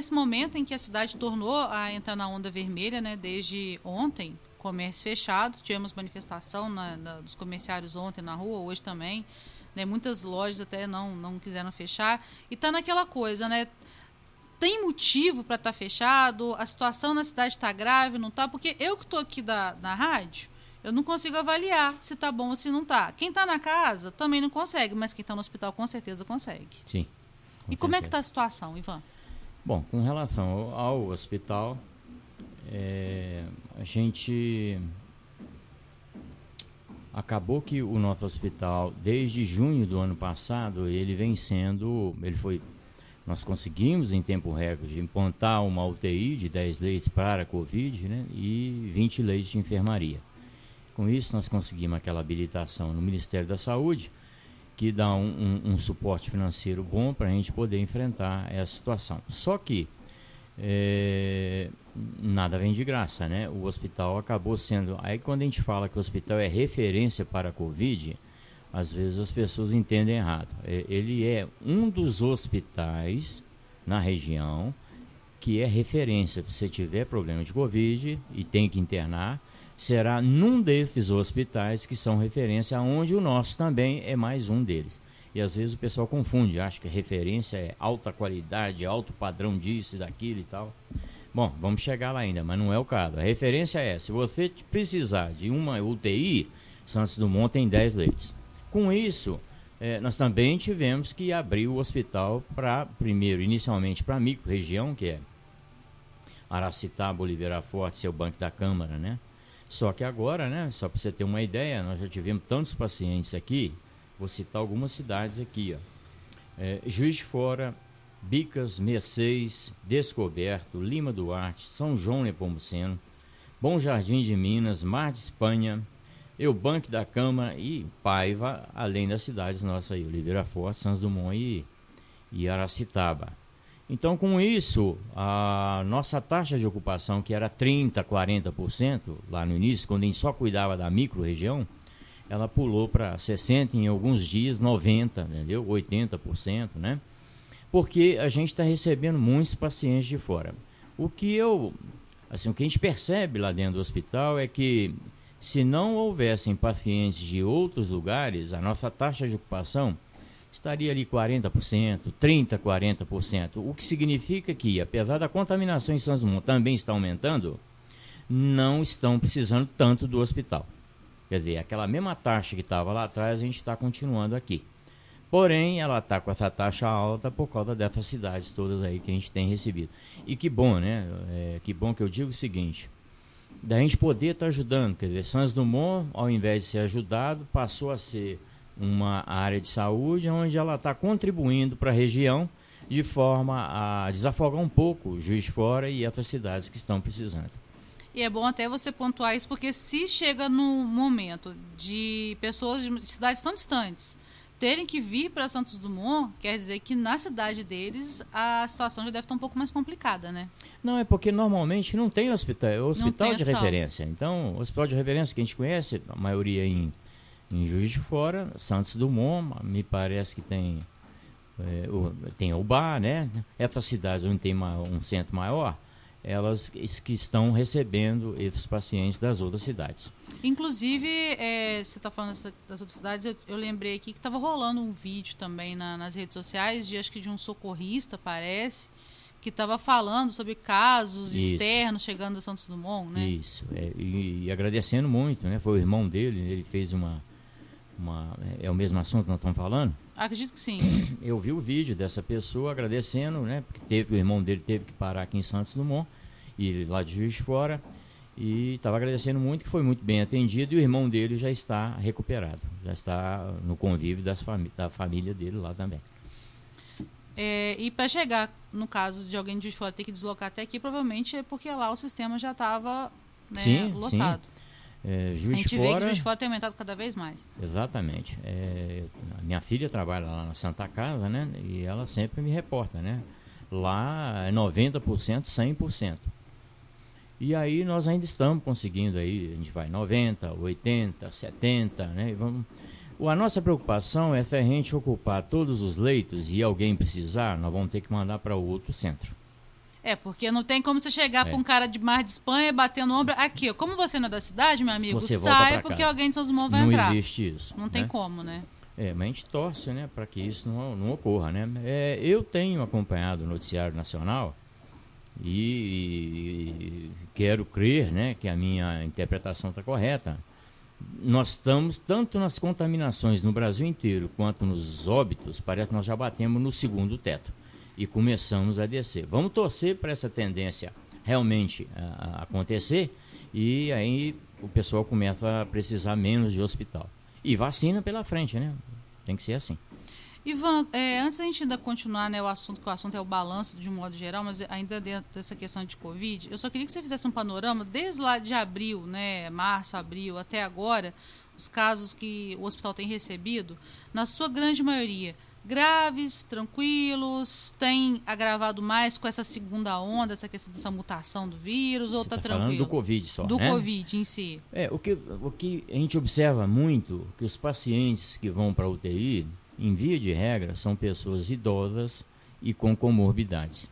nesse momento em que a cidade tornou a entrar na onda vermelha, né, desde ontem, comércio fechado, tivemos manifestação na, na, dos comerciários ontem na rua, hoje também, né, muitas lojas até não, não quiseram fechar, e tá naquela coisa, né, tem motivo para estar tá fechado, a situação na cidade está grave, não está? Porque eu que estou aqui da, na rádio, eu não consigo avaliar se está bom ou se não está. Quem está na casa também não consegue, mas quem está no hospital com certeza consegue. Sim. Com e como é que está a situação, Ivan? Bom, com relação ao, hospital, é, a gente acabou que o nosso hospital, desde junho do ano passado, ele vem sendo, ele foi nós conseguimos, em tempo recorde, implantar uma UTI de 10 leitos para a Covid né, e 20 leitos de enfermaria. Com isso, nós conseguimos aquela habilitação no Ministério da Saúde, que dá um, um, um suporte financeiro bom para a gente poder enfrentar essa situação. Só que é, nada vem de graça, né? O hospital acabou sendo. Aí, quando a gente fala que o hospital é referência para a Covid às vezes as pessoas entendem errado. É, ele é um dos hospitais na região que é referência. Se você tiver problema de Covid e tem que internar, será num desses hospitais que são referência, onde o nosso também é mais um deles. E às vezes o pessoal confunde, acha que referência é alta qualidade, alto padrão disso e daquilo e tal. Bom, vamos chegar lá ainda, mas não é o caso. A referência é, se você precisar de uma UTI, Santos Dumont tem 10 leitos. Com isso, é, nós também tivemos que abrir o hospital para, primeiro, inicialmente para a micro-região, que é Aracitaba, Oliveira Forte, seu banco da Câmara, né? Só que agora, né, só para você ter uma ideia, nós já tivemos tantos pacientes aqui, vou citar algumas cidades aqui, ó. É, Juiz de Fora, Bicas, Mercedes, Descoberto, Lima Duarte, São João Nepomuceno, Bom Jardim de Minas, Mar de Espanha, Eubanque da Câmara e Paiva, além das cidades nossas aí, Oliveira Forte, Santos Dumont e, e Aracitaba. Então, com isso, a nossa taxa de ocupação, que era 30%, 40% lá no início, quando a gente só cuidava da micro-região, ela pulou para 60%, em alguns dias 90%, entendeu? 80%, né? Porque a gente está recebendo muitos pacientes de fora. O que eu, assim, o que a gente percebe lá dentro do hospital é que se não houvessem pacientes de outros lugares, a nossa taxa de ocupação estaria ali 40%, 30%, 40%. O que significa que, apesar da contaminação em São Dumont também está aumentando, não estão precisando tanto do hospital. Quer dizer, aquela mesma taxa que estava lá atrás, a gente está continuando aqui. Porém, ela está com essa taxa alta por causa dessas cidades todas aí que a gente tem recebido. E que bom, né? É, que bom que eu digo o seguinte: da gente poder estar tá ajudando. Quer dizer, Santos Dumont, ao invés de ser ajudado, passou a ser uma área de saúde onde ela está contribuindo para a região de forma a desafogar um pouco o Juiz de Fora e outras cidades que estão precisando. E é bom até você pontuar isso, porque se chega no momento de pessoas de cidades tão distantes terem que vir para Santos Dumont, quer dizer que na cidade deles a situação já deve estar um pouco mais complicada, né? Não, é porque normalmente não tem hospital, é hospital tem de hospital. referência. Então, o hospital de referência que a gente conhece, a maioria em, em Juiz de Fora, Santos Dumont, me parece que tem é, o, tem o Bar, né? Essas cidades onde tem uma, um centro maior, elas que estão recebendo esses pacientes das outras cidades. Inclusive, é, você está falando das outras cidades, eu, eu lembrei aqui que estava rolando um vídeo também na, nas redes sociais, de acho que de um socorrista, parece, que estava falando sobre casos Isso. externos chegando a Santos Dumont, né? Isso, é, e, e, agradecendo muito, né? Foi o irmão dele, ele fez uma, uma... É, é o mesmo assunto que nós estamos falando? Acredito que sim. Eu vi o vídeo dessa pessoa agradecendo, né? Porque teve, o irmão dele teve que parar aqui em Santos Dumont, e lá de Juiz de Fora, e estava agradecendo muito, que foi muito bem atendido, e o irmão dele já está recuperado, já está no convívio das da família dele lá também. É, e para chegar, no caso de alguém de Juiz de Fora ter que deslocar até aqui, provavelmente é porque lá o sistema já estava né, lotado. Sim. É, Juiz a gente Fora, vê que Juiz Fora tem aumentado cada vez mais. Exatamente. É, minha filha trabalha lá na Santa Casa, né? E ela sempre me reporta, né? Lá é 90%, 100%. E aí nós ainda estamos conseguindo aí, a gente vai 90, 80, 70, né? Vamos... A nossa preocupação é se a gente ocupar todos os leitos e alguém precisar, nós vamos ter que mandar para outro centro. É, porque não tem como você chegar é. para um cara de Mar de Espanha batendo o ombro. Aqui, como você não é da cidade, meu amigo, você saia porque alguém de São Simão vai não entrar. Não existe isso. Não né? tem como, né? É, mas a gente torce, né, para que isso não, não ocorra, né? É, eu tenho acompanhado o noticiário nacional e, e quero crer, né, que a minha interpretação está correta. Nós estamos tanto nas contaminações no Brasil inteiro quanto nos óbitos, parece que nós já batemos no segundo teto e começamos a descer. Vamos torcer para essa tendência realmente a, a acontecer e aí o pessoal começa a precisar menos de hospital. E vacina pela frente, né? Tem que ser assim. Ivan, é, antes da gente ainda continuar né, o assunto, que o assunto é o balanço de um modo geral, mas ainda dentro dessa questão de Covid, eu só queria que você fizesse um panorama desde lá de abril, né, março, abril, até agora, os casos que o hospital tem recebido, na sua grande maioria, graves, tranquilos, tem agravado mais com essa segunda onda, essa questão dessa mutação do vírus, ou está tá, tá tranquilo? do Covid só, Do né? Covid em si. É, o que, o que a gente observa muito, que os pacientes que vão para a UTI, em via de regra, são pessoas idosas e com comorbidades.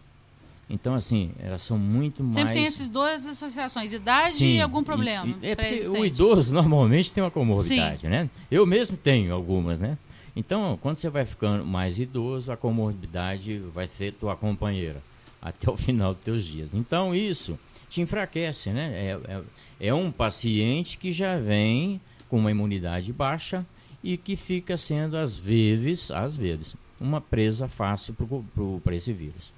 Então, assim, elas são muito mais. Sempre tem essas duas associações, idade Sim, e algum problema. E, e, é porque o idoso normalmente tem uma comorbidade, Sim. né? Eu mesmo tenho algumas, né? Então, quando você vai ficando mais idoso, a comorbidade vai ser tua companheira até o final dos teus dias. Então, isso te enfraquece, né? É, é, é um paciente que já vem com uma imunidade baixa e que fica sendo, às vezes, às vezes, uma presa fácil para esse vírus.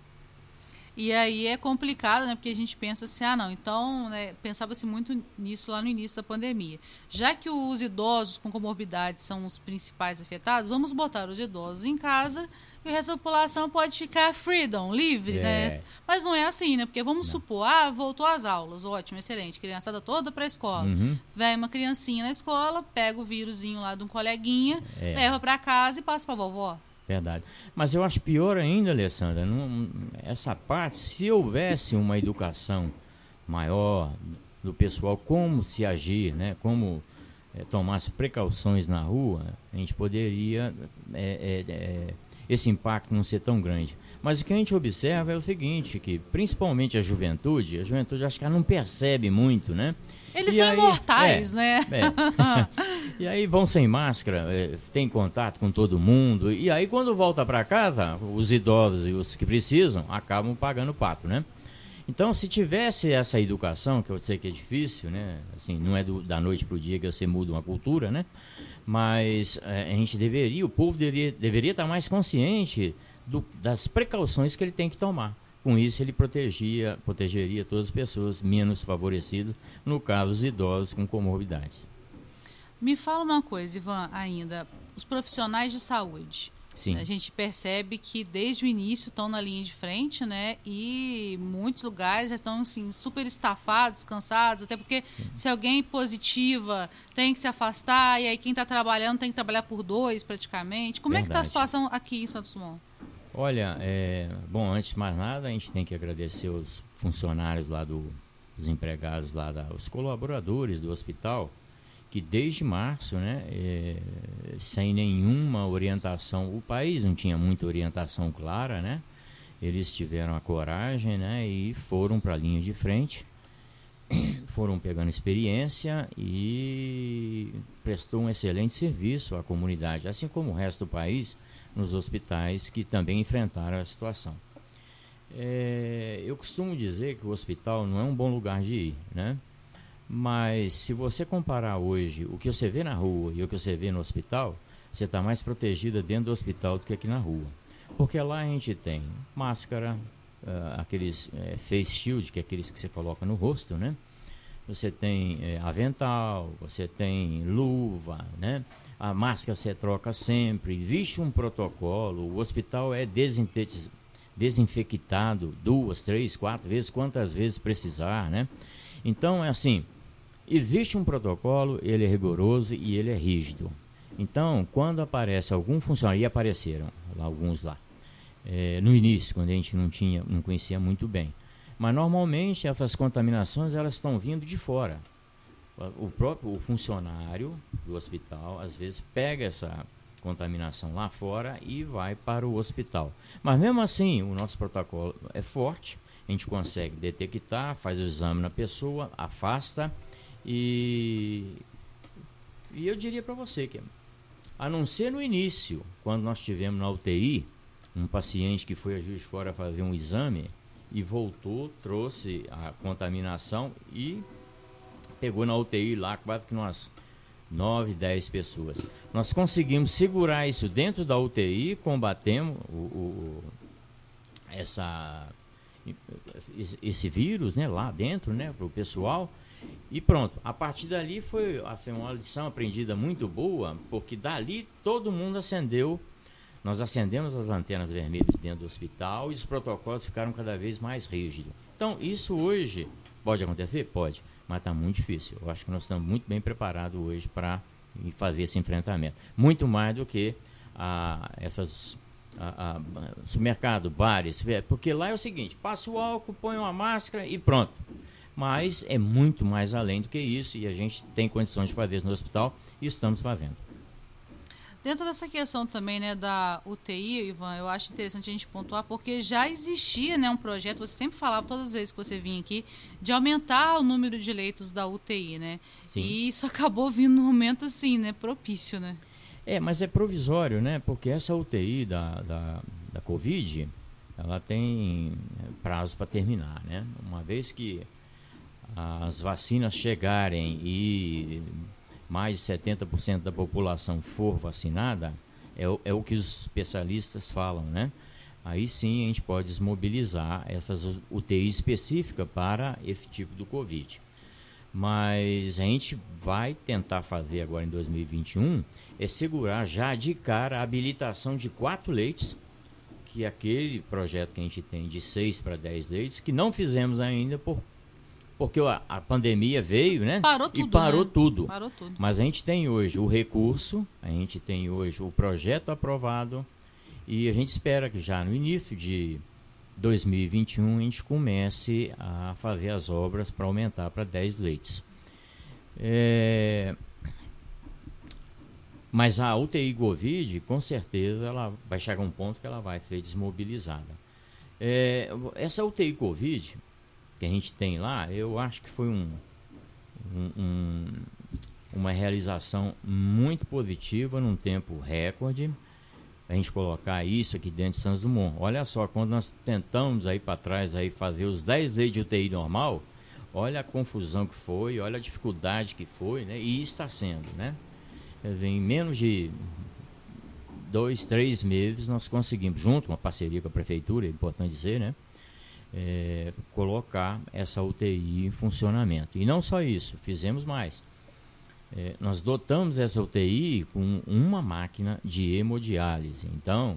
E aí é complicado, né? Porque a gente pensa assim, ah, não, então, né, pensava-se muito nisso lá no início da pandemia. Já que os idosos com comorbidade são os principais afetados, vamos botar os idosos em casa e o resto da população pode ficar freedom, livre, né? é. né? Mas não é assim, né? Porque vamos não. supor, ah, voltou às aulas, ótimo, excelente, criançada toda para a escola. Uhum. Vem uma criancinha na escola, pega o vírusinho lá de um coleguinha, é. leva para casa e passa para vovó. Verdade. Mas eu acho pior ainda, Alessandra, não, essa parte, se houvesse uma educação maior do pessoal, como se agir, né? como é, precauções na rua, a gente poderia é, é, esse impacto não ser tão grande. Mas o que a gente observa é o seguinte, que principalmente a juventude, a juventude acho que ela não percebe muito, né? Eles e são aí, imortais, é, né? É. e aí vão sem máscara, é, tem contato com todo mundo. E aí quando volta para casa, os idosos e os que precisam acabam pagando o pato, né? Então, se tivesse essa educação, que eu sei que é difícil, né? Assim, não é do, da noite para o dia que você muda uma cultura, né? Mas é, a gente deveria, o povo deveria, deveria estar mais consciente do, das precauções que ele tem que tomar. Com isso, ele protegia, protegeria todas as pessoas menos favorecidas, no caso, os idosos com comorbidades. Me fala uma coisa, Ivan, ainda. Os profissionais de saúde. Sim. A gente percebe que desde o início estão na linha de frente, né? E muitos lugares já estão assim, super estafados, cansados, até porque Sim. se alguém positiva tem que se afastar, e aí quem está trabalhando tem que trabalhar por dois praticamente. Como Verdade. é que está a situação aqui em Santos Dumont? Olha, é, bom, antes de mais nada, a gente tem que agradecer os funcionários lá do, os empregados lá, da, os colaboradores do hospital, que desde março, né, é, sem nenhuma orientação, o país não tinha muita orientação clara, né? Eles tiveram a coragem, né, e foram para a linha de frente, foram pegando experiência e prestou um excelente serviço à comunidade, assim como o resto do país nos hospitais que também enfrentaram a situação. É, eu costumo dizer que o hospital não é um bom lugar de ir, né? Mas se você comparar hoje o que você vê na rua e o que você vê no hospital, você está mais protegida dentro do hospital do que aqui na rua. Porque lá a gente tem máscara, uh, aqueles uh, face shield, que é aqueles que você coloca no rosto, né? Você tem uh, avental, você tem luva, né? a máscara você troca sempre, existe um protocolo, o hospital é desinfectado duas, três, quatro vezes, quantas vezes precisar, né? Então, é assim, existe um protocolo, ele é rigoroso e ele é rígido. Então, quando aparece algum funcionário, e apareceram alguns lá, é, no início, quando a gente não tinha, não conhecia muito bem. Mas normalmente essas contaminações elas estão vindo de fora o próprio o funcionário do hospital às vezes pega essa contaminação lá fora e vai para o hospital. Mas mesmo assim, o nosso protocolo é forte. a gente consegue detectar, faz o exame na pessoa, afasta e, e eu diria para você que, a não ser no início, quando nós tivemos na UTI, um paciente que foi a Juiz Fora fazer um exame e voltou, trouxe a contaminação e pegou na UTI lá quase que nós 9, 10 pessoas. Nós conseguimos segurar isso dentro da UTI, combatemos o, o essa, esse vírus né, lá dentro né, para o pessoal. E pronto, a partir dali foi, foi uma lição aprendida muito boa, porque dali todo mundo acendeu nós acendemos as antenas vermelhas dentro do hospital e os protocolos ficaram cada vez mais rígidos. Então, isso hoje pode acontecer? Pode, mas está muito difícil. Eu acho que nós estamos muito bem preparados hoje para fazer esse enfrentamento. Muito mais do que a, essas a, a, supermercado, bares, porque lá é o seguinte, passa o álcool, põe uma máscara e pronto. Mas é muito mais além do que isso e a gente tem condições de fazer isso no hospital e estamos fazendo. Dentro dessa questão também né, da UTI, Ivan, eu acho interessante a gente pontuar, porque já existia né, um projeto, você sempre falava todas as vezes que você vinha aqui, de aumentar o número de leitos da UTI, né? Sim. E isso acabou vindo no momento assim, né? Propício, né? É, mas é provisório, né? Porque essa UTI da, da, da Covid, ela tem prazo para terminar, né? Uma vez que as vacinas chegarem e mais de 70% da população for vacinada, é o, é o que os especialistas falam, né? Aí sim a gente pode desmobilizar essas UTIs específicas para esse tipo do Covid. Mas a gente vai tentar fazer agora em 2021 é segurar já de cara a habilitação de quatro leitos, que é aquele projeto que a gente tem de seis para dez leitos, que não fizemos ainda por porque a, a pandemia veio, né? Parou tudo. E parou, né? tudo. parou tudo. Mas a gente tem hoje o recurso, a gente tem hoje o projeto aprovado e a gente espera que já no início de 2021 a gente comece a fazer as obras para aumentar para 10 leitos. É... Mas a UTI Covid, com certeza, ela vai chegar a um ponto que ela vai ser desmobilizada. É... Essa UTI Covid, que a gente tem lá, eu acho que foi um, um, um, uma realização muito positiva num tempo recorde. A gente colocar isso aqui dentro de Santos Dumont. Olha só, quando nós tentamos aí para trás aí fazer os 10 leis de UTI normal, olha a confusão que foi, olha a dificuldade que foi, né? E está sendo, né? Em menos de dois, três meses nós conseguimos, junto com a parceria com a prefeitura, é importante dizer, né? É, colocar essa UTI em funcionamento. E não só isso, fizemos mais. É, nós dotamos essa UTI com uma máquina de hemodiálise. Então,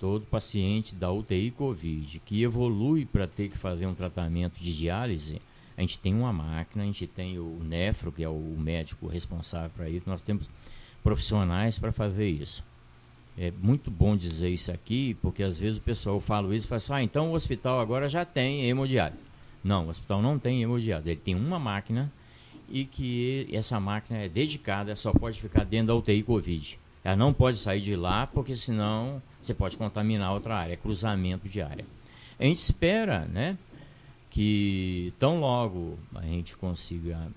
todo paciente da UTI Covid que evolui para ter que fazer um tratamento de diálise, a gente tem uma máquina, a gente tem o nefro, que é o médico responsável para isso, nós temos profissionais para fazer isso. É muito bom dizer isso aqui, porque às vezes o pessoal fala isso e fala assim, ah, então o hospital agora já tem hemodiálise. Não, o hospital não tem hemodiálise. Ele tem uma máquina e que essa máquina é dedicada, só pode ficar dentro da UTI Covid. Ela não pode sair de lá, porque senão você pode contaminar outra área, cruzamento de área. A gente espera, né, que tão logo a gente consiga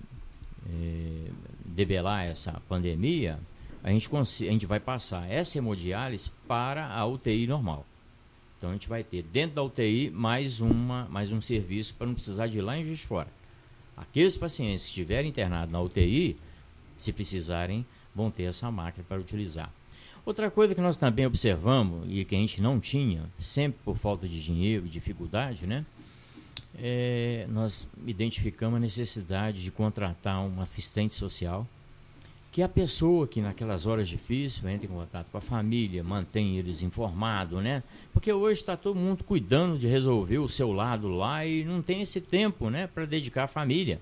é, debelar essa pandemia, a gente, a gente vai passar essa hemodiálise para a UTI normal. Então a gente vai ter dentro da UTI mais, uma, mais um serviço para não precisar de ir lá em Juiz Fora. Aqueles pacientes que estiverem internados na UTI, se precisarem, vão ter essa máquina para utilizar. Outra coisa que nós também observamos e que a gente não tinha, sempre por falta de dinheiro, dificuldade, né? É, nós identificamos a necessidade de contratar um assistente social que a pessoa que naquelas horas difíceis entra em contato com a família, mantém eles informados, né? Porque hoje está todo mundo cuidando de resolver o seu lado lá e não tem esse tempo, né, para dedicar à família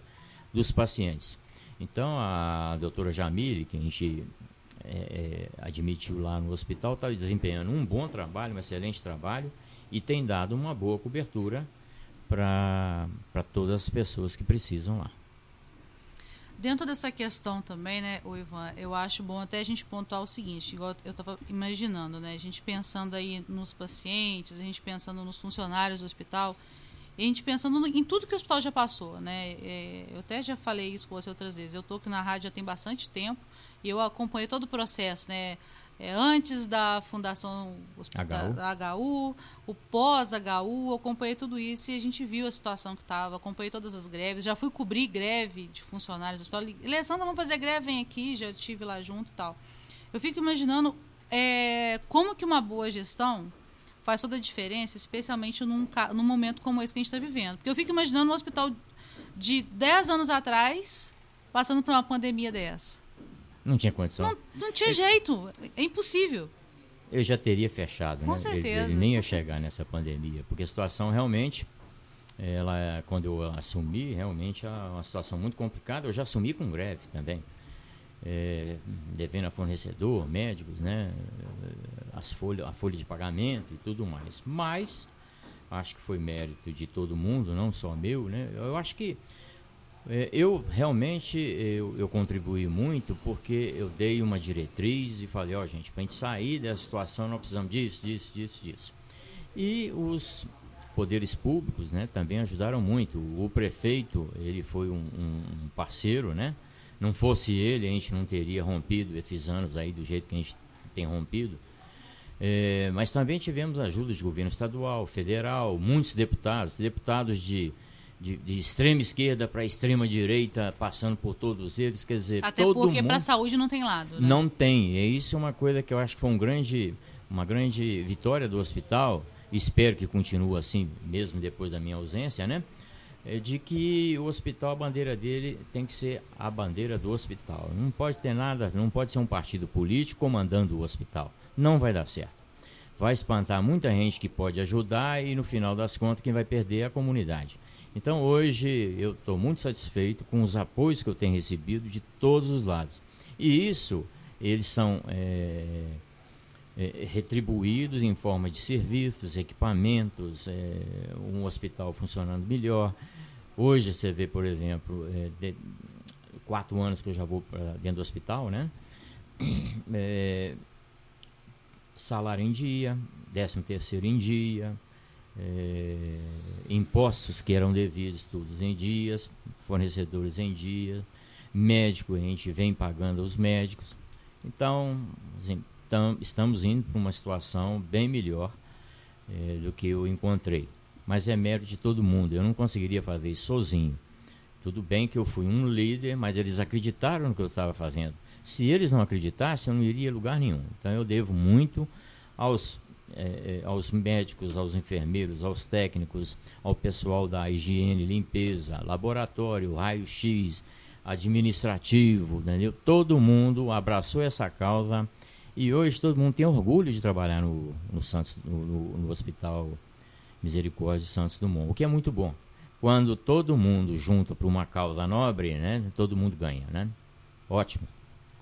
dos pacientes. Então a doutora Jamile, que a gente é, é, admitiu lá no hospital, está desempenhando um bom trabalho, um excelente trabalho e tem dado uma boa cobertura para todas as pessoas que precisam lá. Dentro dessa questão também, né, o Ivan, eu acho bom até a gente pontuar o seguinte, igual eu estava imaginando, né, a gente pensando aí nos pacientes, a gente pensando nos funcionários do hospital, a gente pensando em tudo que o hospital já passou, né, é, eu até já falei isso com você outras vezes, eu estou aqui na rádio já tem bastante tempo, e eu acompanhei todo o processo, né, é, antes da fundação HU. da HU, o pós-HU, eu acompanhei tudo isso e a gente viu a situação que estava, acompanhei todas as greves, já fui cobrir greve de funcionários do hospital. Alessandra, vamos fazer greve, vem aqui, já estive lá junto e tal. Eu fico imaginando é, como que uma boa gestão faz toda a diferença, especialmente num, num momento como esse que a gente está vivendo. Porque eu fico imaginando um hospital de 10 anos atrás passando por uma pandemia dessa. Não tinha condição. Não, não tinha jeito. É impossível. Eu já teria fechado, Com né? certeza. Ele, ele, nem ia chegar nessa pandemia, porque a situação realmente, ela, quando eu assumi, realmente é uma situação muito complicada. Eu já assumi com greve também, é, devendo a fornecedor, médicos, né? As folha, a folha de pagamento e tudo mais. Mas acho que foi mérito de todo mundo, não só meu, né? Eu acho que é, eu realmente eu, eu, contribuí muito porque eu dei uma diretriz e falei, ó oh, gente, para a gente sair dessa situação nós precisamos disso, disso, disso, disso. E os poderes públicos né, também ajudaram muito. O prefeito, ele foi um, um parceiro, né? Não fosse ele, a gente não teria rompido esses anos aí do jeito que a gente tem rompido. É, mas também tivemos ajuda de governo estadual, federal, muitos deputados, deputados de de, de extrema esquerda para extrema direita, passando por todos eles, quer dizer, Até todo porque mundo para a saúde não tem lado, né? Não tem. E isso é uma coisa que eu acho que foi um grande, uma grande vitória do hospital. Espero que continue assim, mesmo depois da minha ausência, né? É de que o hospital, a bandeira dele tem que ser a bandeira do hospital. Não pode ter nada, não pode ser um partido político comandando o hospital. Não vai dar certo. Vai espantar muita gente que pode ajudar e no final das contas quem vai perder é a comunidade. Então hoje eu estou muito satisfeito com os apoios que eu tenho recebido de todos os lados. E isso, eles são é, é, retribuídos em forma de serviços, equipamentos, é, um hospital funcionando melhor. Hoje você vê, por exemplo, é, de, quatro anos que eu já vou para dentro do hospital, né? É, salário em dia, décimo terceiro em dia, é, impostos que eram devidos todos em dias, fornecedores em dia, médico a gente vem pagando os médicos. Então, assim, tam, estamos indo para uma situação bem melhor é, do que eu encontrei. Mas é mérito de todo mundo, eu não conseguiria fazer isso sozinho. Tudo bem que eu fui um líder, mas eles acreditaram no que eu estava fazendo. Se eles não acreditassem, eu não iria a lugar nenhum. Então eu devo muito aos é, aos médicos, aos enfermeiros, aos técnicos, ao pessoal da higiene, limpeza, laboratório, raio-x, administrativo, entendeu? Todo mundo abraçou essa causa e hoje todo mundo tem orgulho de trabalhar no, no Santos, no, no Hospital Misericórdia de Santos Dumont, o que é muito bom. Quando todo mundo junta para uma causa nobre, né, todo mundo ganha, né? Ótimo.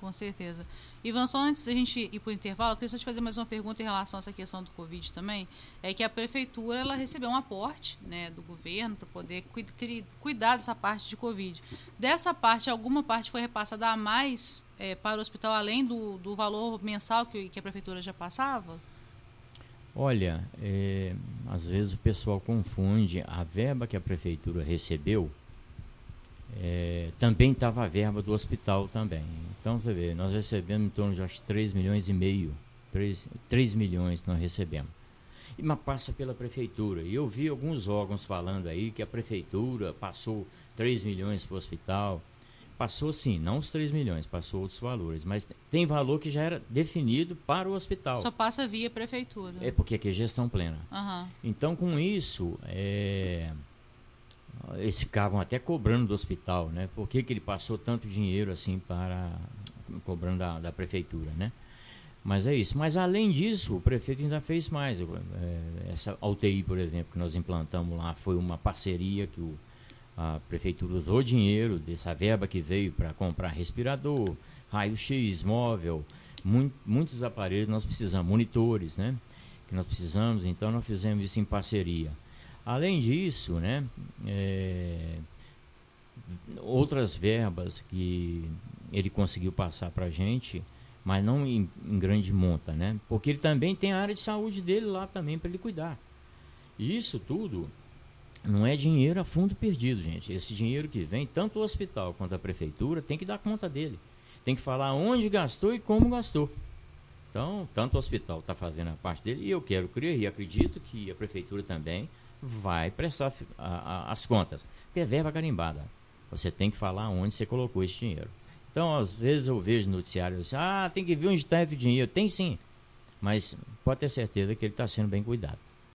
Com certeza. Ivan, só antes da gente ir para o intervalo, eu queria só te fazer mais uma pergunta em relação a essa questão do Covid também. É que a prefeitura ela recebeu um aporte né, do governo para poder cu cuidar dessa parte de Covid. Dessa parte, alguma parte foi repassada a mais é, para o hospital, além do, do valor mensal que, que a prefeitura já passava? Olha, é, às vezes o pessoal confunde a verba que a prefeitura recebeu é, também estava a verba do hospital também. Então você vê, nós recebemos em torno de acho, 3 milhões e meio. 3, 3 milhões nós recebemos. E, mas passa pela prefeitura. E eu vi alguns órgãos falando aí que a prefeitura passou 3 milhões para o hospital. Passou sim, não os 3 milhões, passou outros valores. Mas tem valor que já era definido para o hospital. Só passa via prefeitura. É porque aqui é gestão plena. Uhum. Então, com isso, é, eles ficavam até cobrando do hospital, né? Por que, que ele passou tanto dinheiro assim para cobrando da, da, prefeitura, né? Mas é isso. Mas além disso, o prefeito ainda fez mais. É, essa UTI, por exemplo, que nós implantamos lá, foi uma parceria que o, a prefeitura usou dinheiro dessa verba que veio para comprar respirador, raio-x, móvel, muito, muitos aparelhos nós precisamos, monitores, né? Que nós precisamos, então nós fizemos isso em parceria. Além disso, né, é, outras verbas que ele conseguiu passar para a gente, mas não em, em, grande monta, né? Porque ele também tem a área de saúde dele lá também para ele cuidar. E isso tudo não é dinheiro a fundo perdido, gente. Esse dinheiro que vem, tanto o hospital quanto a prefeitura, tem que dar conta dele. Tem que falar onde gastou e como gastou. Então, tanto o hospital está fazendo a parte dele, e eu quero crer e acredito que a prefeitura também vai prestar a, a, as contas. Porque é verba carimbada. Você tem que falar onde você colocou esse dinheiro. Então, às vezes eu vejo noticiários assim, ah, tem que ver onde está esse dinheiro. Tem sim, mas pode ter certeza que ele está sendo bem cuidado.